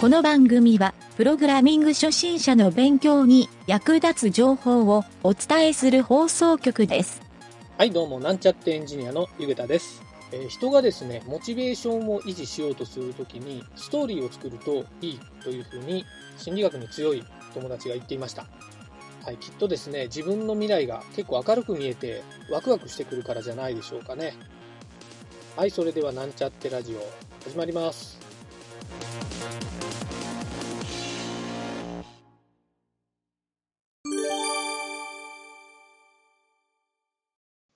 この番組は、プログラミング初心者の勉強に役立つ情報をお伝えする放送局です。はい、どうも、なんちゃってエンジニアのゆげたです。えー人がですね、モチベーションを維持しようとするときに、ストーリーを作るといいというふうに、心理学に強い友達が言っていました。はい、きっとですね、自分の未来が結構明るく見えて、ワクワクしてくるからじゃないでしょうかね。はい、それでは、なんちゃってラジオ、始まります。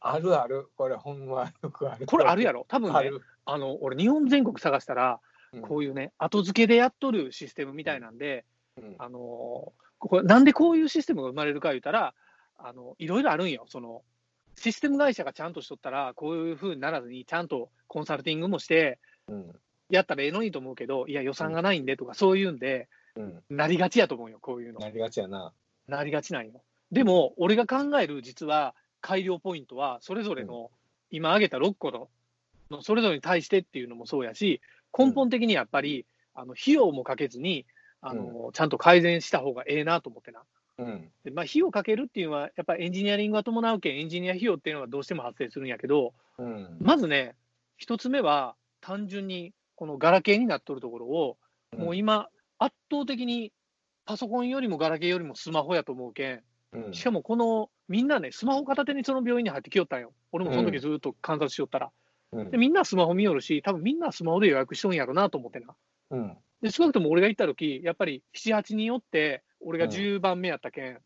あるある、これ、ほんまよくある。これあるやろ、多分ね、あの俺、日本全国探したら、うんこういうね、後付けでやっとるシステムみたいなんで、うんあのこれなんでこういうシステムが生まれるか言ったら、あのいろいろあるんよ、そのシステム会社がちゃんとしとったら、こういうふうにならずに、ちゃんとコンサルティングもして、うんやったらええのにと思うけど、いや、予算がないんでとか、そういうんで、うん。なりがちやと思うよ、こういうの。なりがちやな。なりがちなんよ。でも、俺が考える実は改良ポイントは、それぞれの、今挙げた6個のの、それぞれに対してっていうのもそうやし、根本的にやっぱり、あの費用もかけずにあの、ちゃんと改善した方がええなと思ってな。うん。でまあ、費用かけるっていうのは、やっぱエンジニアリングが伴うけん、エンジニア費用っていうのはどうしても発生するんやけど、うん。まずね、一つ目は、単純にこのガラケーになっとるところを、もう今、圧倒的にパソコンよりもガラケーよりもスマホやと思うけん、うん、しかもこのみんなね、スマホ片手にその病院に入ってきよったんよ。俺もその時ずっと観察しよったら。うんで、みんなスマホ見よるし、多分みんなスマホで予約しとんやろなと思ってな。うん。で、少なくとも俺が行った時、やっぱり7、8人おって、俺がうん10番目やったけん、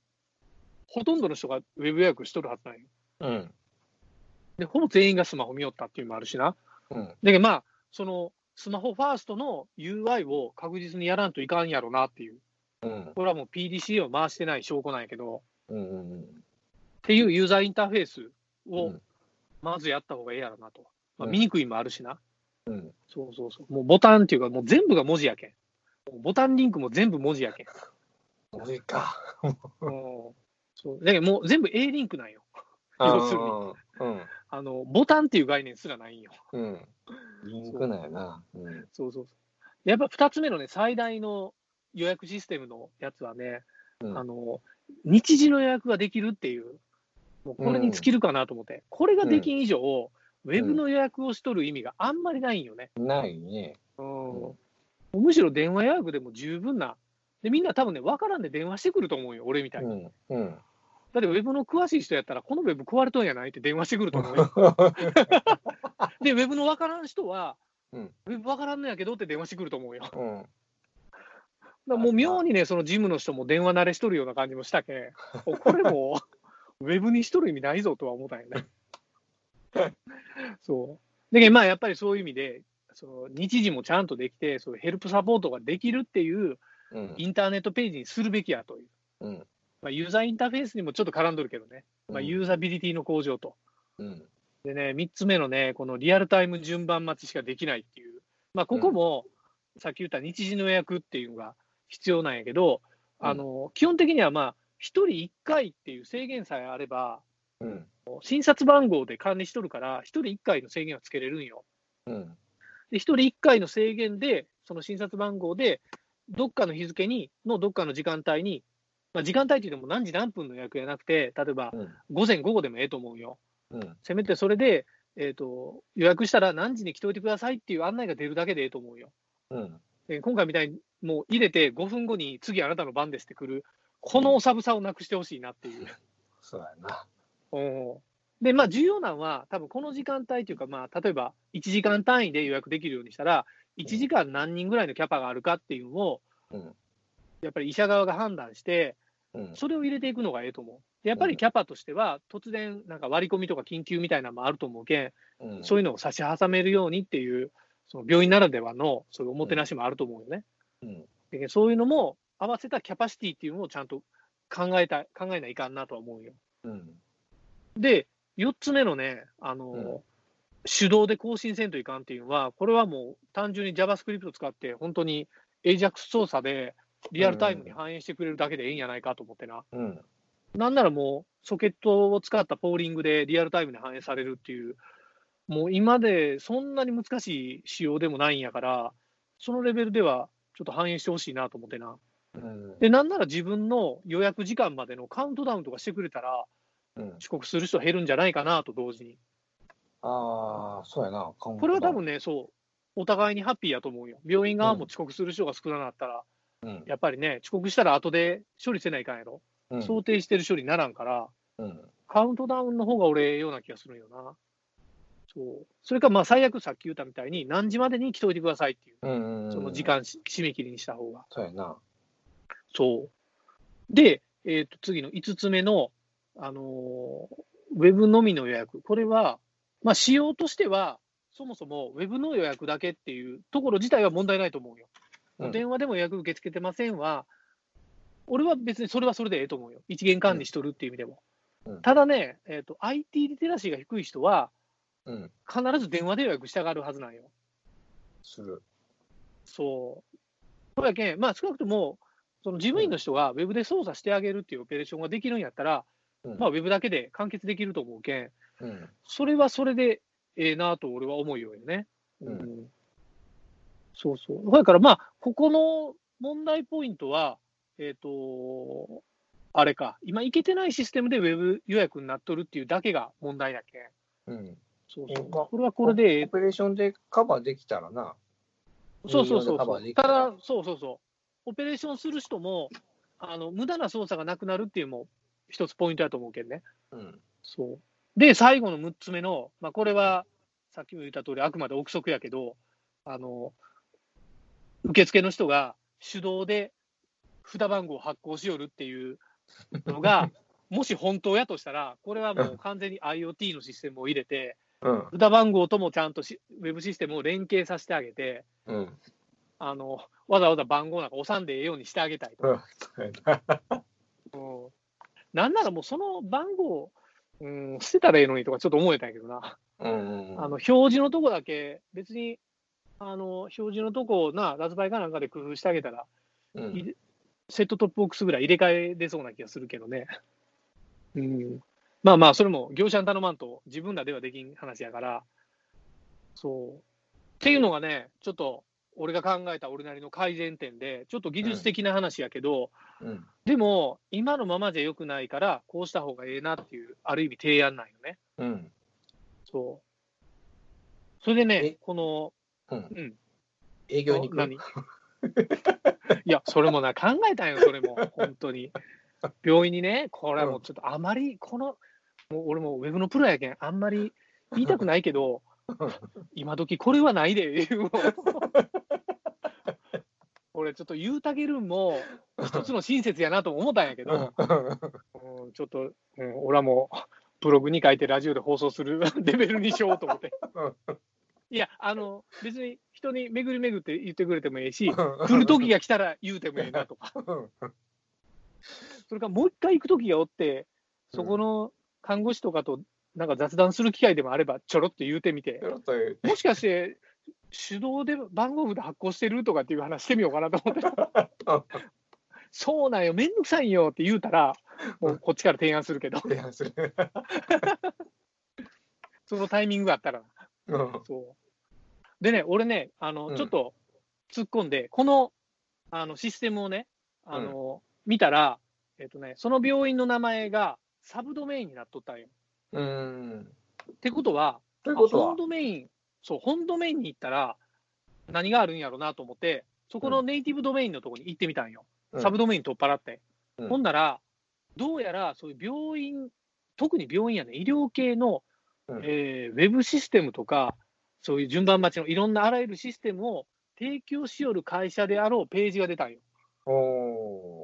ほとんどの人がウェブ予約しとるはずなんよ。うん。で、ほぼ全員がスマホ見よったっていうのもあるしな。うん。だけどまあ、そのスマホファーストの UI を確実にやらんといかんやろなっていう。うん。これはもう PDCA を回してない証拠なんやけど、うん。うん。っていうユーザーインターフェースをうんまずやった方がええやろなと。まあ、うん見にくいもあるしな。うん。そうそうそう。もうボタンっていうか、もう全部が文字やけん。ボタンリンクも全部文字やけん。マジか。うんそうだけどもう全部 A リンクなんよ。要するにうん。あの、ボタンっていう概念すらないんよ。うん。リンクなんやな。うん。そうそうそう。やっぱ2つ目のね、最大の予約システムのやつはね、うんあの、日時の予約ができるっていう、もうこれに尽きるかなと思って、これができん以上、ウェブの予約をしとる意味があんまりないんよね。ないね。うんむしろ電話予約でも十分な。で、みんな多分ね、分からんで電話してくると思うよ、俺みたいうに。ん。うん。だってウェブの詳しい人やったら、このウェブ壊れとんやないって電話してくると思うよ。で、ウェブの分からん人は、うんウェブ分からんのやけどって電話してくると思うよ。だもう妙にね、そのジムの人も電話慣れしとるような感じもしたけん、お これもウェブにしとる意味ないぞとは思ったんよね。そう。だけどまあやっぱりそういう意味で、その日時もちゃんとできて、そういうヘルプサポートができるっていううん。インターネットページにするべきやという。うん。まあ、ユーザーインターフェースにもちょっと絡んどるけどね、まあ、ユーザビリティの向上と。うん。でね、3つ目のね、このリアルタイム順番待ちしかできないっていう、まあ、ここも、さっき言った日時の予約っていうのが必要なんやけど、うんあの基本的にはまあ、1人1回っていう制限さえあれば、うん。診察番号で管理しとるから、1人1回の制限はつけれるんよ。うん。で、1人1回の制限で、その診察番号で、どっかの日付に、のどっかの時間帯に、まあ、時間帯って言っても何時何分の予約じゃなくて、例えばうん。午前午後でもええと思うよ。うん。せめてそれで、えー、と予約したら何時に来ておいてくださいっていう案内が出るだけでええと思うよ。うん。で今回みたいにもう入れて5分後に次あなたの番ですって来る、このおさぶさをなくしてほしいなっていう。そうやな。おで、まあ重要なのは、多分この時間帯というか、まあ例えば1時間単位で予約できるようにしたら、1時間何人ぐらいのキャパがあるかっていうのを、うん。やっぱり医者側が判断して、うん。それを入れていくのがええと思う。でやっぱりキャパとしては、突然、なんか割り込みとか緊急みたいなのもあると思うけん、うん。そういうのを差し挟めるようにっていう、その病院ならではのそういうおもてなしもあると思うよね。うん。でそういうのも合わせたキャパシティっていうのをちゃんと考えた考えないかんなとは思うよ。うん。で、4つ目のね、あのうん手動で更新せんといかんっていうのは、これはもう単純に JavaScript 使って、本当に AJAX 操作でリアルタイムに反映してくれるだけでええんやないかと思ってな。うん。なんならもう、ソケットを使ったポーリングでリアルタイムに反映されるっていう、もう今でそんなに難しい仕様でもないんやから、そのレベルではちょっと反映してほしいなと思ってな。うん。で、なんなら自分の予約時間までのカウントダウンとかしてくれたら、うん、遅刻する人減るんじゃないかなと同時に。ああ、そうやな。ここれは多分ね、そう、お互いにハッピーやと思うよ。病院側も遅刻する人が少なかったら、うん。やっぱりね、遅刻したら後で処理せないかんやろ。うん。想定してる処理にならんから、うん。カウントダウンの方が俺、ええような気がするんよな。そう。それか、まあ、最悪さっき言ったみたいに、何時までに来といてくださいっていう、うんうん。その時。間し締め切りにした方が。そうやな。そう。で、えっ、と、次の5つ目の、あのーウェブのみの予約。これは、まあ、仕様としては、そもそもウェブの予約だけっていうところ自体は問題ないと思うよ。うん電話でも予約受け付けてませんは、俺は別にそれはそれでええと思うよ。一元管理しとるっていう意味でも。うんただね、えっ、と、IT リテラシーが低い人は、うん。必ず電話で予約したがるはずなんよ。する。そう。そうやけん、まあ少なくとも、その事務員の人がウェブで操作してあげるっていうオペレーションができるんやったら、うん。まあウェブだけで完結できると思うけん、うん。それはそれでええなと俺は思うよね。うんそうそう。だからまあ、ここの問題ポイントは、えっ、と、あれか、今いけてないシステムでウェブ予約になっとるっていうだけが問題だけん。うん。そうそう。えまあこれはこれでええオペレーションでカバーできたらな。そうそうそうそう。ただ、そうそうそう。オペレーションする人も、あの、無駄な操作がなくなるっていうのも一つポイントだと思うけどね。うん。そう。で、最後の6つ目の、まあ、これは、さっきも言った通り、あくまで憶測やけど、あの、受付の人が手動で札番号を発行しよるっていうのが、もし本当やとしたら、これはもう完全に IoT のシステムを入れて、うん。札番号ともちゃんとしウェブシステムを連携させてあげて、うん。あの、わざわざ番号なんか押さんでええようにしてあげたいと。うん。な。うんならもうその番号、うん、捨てたらええのにとかちょっと思えたんやけどな。うんうん。あの、表示のとこだけ、別に、あの、表示のとこをな、ラズパイかなんかで工夫してあげたら、うん、いセットトップボックスぐらい入れ替え出そうな気がするけどね。うん。まあまあ、それも業者に頼まんと自分らではできん話やから、そう。っていうのがね、ちょっと俺が考えた俺なりの改善点で、ちょっと技術的な話やけど、うん。でも、今のままじゃ良くないから、こうした方がええなっていう、ある意味提案なんよね。うん。そう。それでえ？ね、この、うん。うん。営業に行く？何？いや、それもな、考えたんよ、それも、本当に。病院にね、これはもうちょっとあまり、この、もう俺もウェブのプロやけん、あんまり言いたくないけど、今時これはないで、俺、ちょっと言うたげるんも、一つの親切やなとも思ったんやけど、うん、ちょっと、うん、俺はもう、ブログに書いてラジオで放送するレベルにしようと思って。いや、あの、別に人に巡り巡って言ってくれてもいいし、来る時が来たら言うてもいいなとか、それからもう一回行く時がおって、そこの看護師とかとなんか雑談する機会でもあれば、ちょろっと言うてみて。もしかして、手動で番号札発行してるとかっていう話してみようかなと思って、そうなんよ、めんどくさいんよって言うたら、もうこっちから提案するけど、提案する。そのタイミングがあったら。うん。そう。でね、俺ね、あの、うん。ちょっと突っ込んで、この、あの、システムをね、あの、見たら、えっ、とね、その病院の名前がサブドメインになっとったんよ。うん。ってことは、とことはあ本、ドメイン、そう、本ドメインに行ったら、何があるんやろうなと思って、そこのネイティブドメインのところに行ってみたんよ。サブドメイン取っ払って。うんほんなら、どうやらそういう病院、特に病院やね、医療系の、うんえーウェブシステムとか、そういう順番待ちのいろんなあらゆるシステムを提供しよる会社であろうページが出たんよ。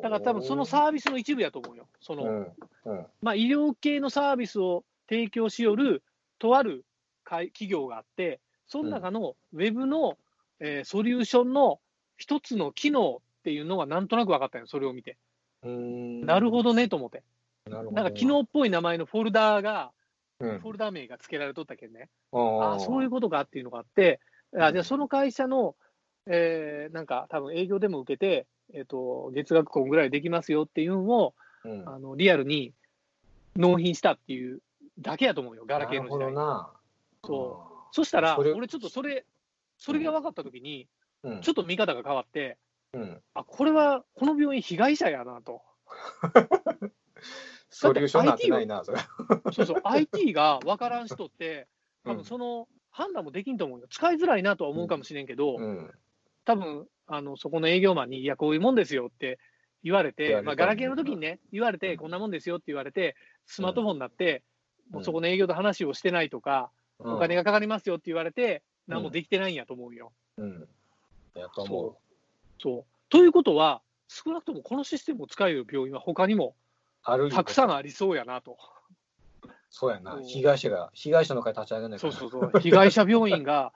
だから多分そのサービスの一部やと思うよ。その、うんうんまあ、医療系のサービスを提供しよるとある会企業があって、その中のウェブの、えーソリューションの一つの機能っていうのがなんとなく分かったよ、それを見て。うんなるほどねと思って。なるほどなんか機能っぽい名前のフォルダーが、うんフォルダー名が付けられとったけんね。あああ、そういうことかっていうのがあって、あじゃあその会社の、えーなんか多分営業でも受けて、えっ、と、月額こんぐらいできますよっていうのを、うんあのリアルに納品したっていうだけやと思うよ、ガラケーの時代。な。そうそしたら、俺ちょっとそれ、それが分かったときに、うん。ちょっと見方が変わって、うん。あ、これは、この病院被害者やなと。ソリューションになってないな、それ。そうそう、IT が分からん人って、多 うん分その判断もできんと思うよ。使いづらいなとは思うかもしれんけど、うん。多分あのそこの営業マンに、いや、こういうもんですよって言われて、まあ、ガラケーの時にね、言われて、こんなもんですよって言われて、スマートフォンになって、もうそこの営業と話をしてないとか、お金がかかりますよって言われて、何もできてないんやと思うよ。うん。やと思そう。ということは、少なくともこのシステムを使える病院は他にもたくさんん。ありそうやなと。そうやな。被害者が、被害者の会立ち上げない。そうそうそう。被害者病院が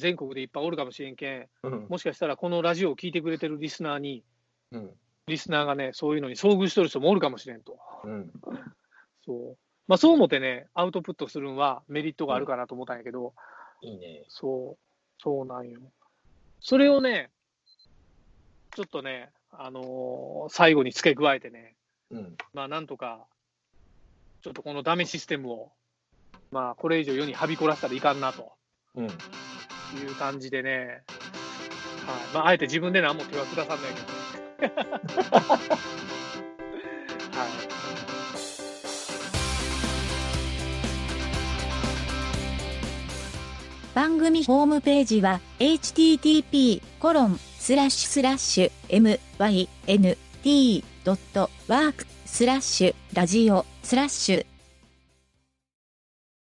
全国でいっぱいおるかもしれんけん、うん。もしかしたらこのラジオを聞いてくれてるリスナーに、うん。リスナーがね、そういうのに遭遇してる人もおるかもしれんと。うん。そう。まあそう思ってね、アウトプットするのはメリットがあるかなと思ったんやけど、いいね。そう、そうなんよ。それをね、ちょっとね、あのー最後に付け加えてね、うん。まあなんとか、ちょっとこのダメシステムを、まあこれ以上世にはびこらせたらいかんなとうん。いう感じでね、はい。まああえて自分で何も手は下さんないけど。はい。番組ホームページは http コロンスラッシュスラッシュ mynt.work スラッシュラジオスラッシュ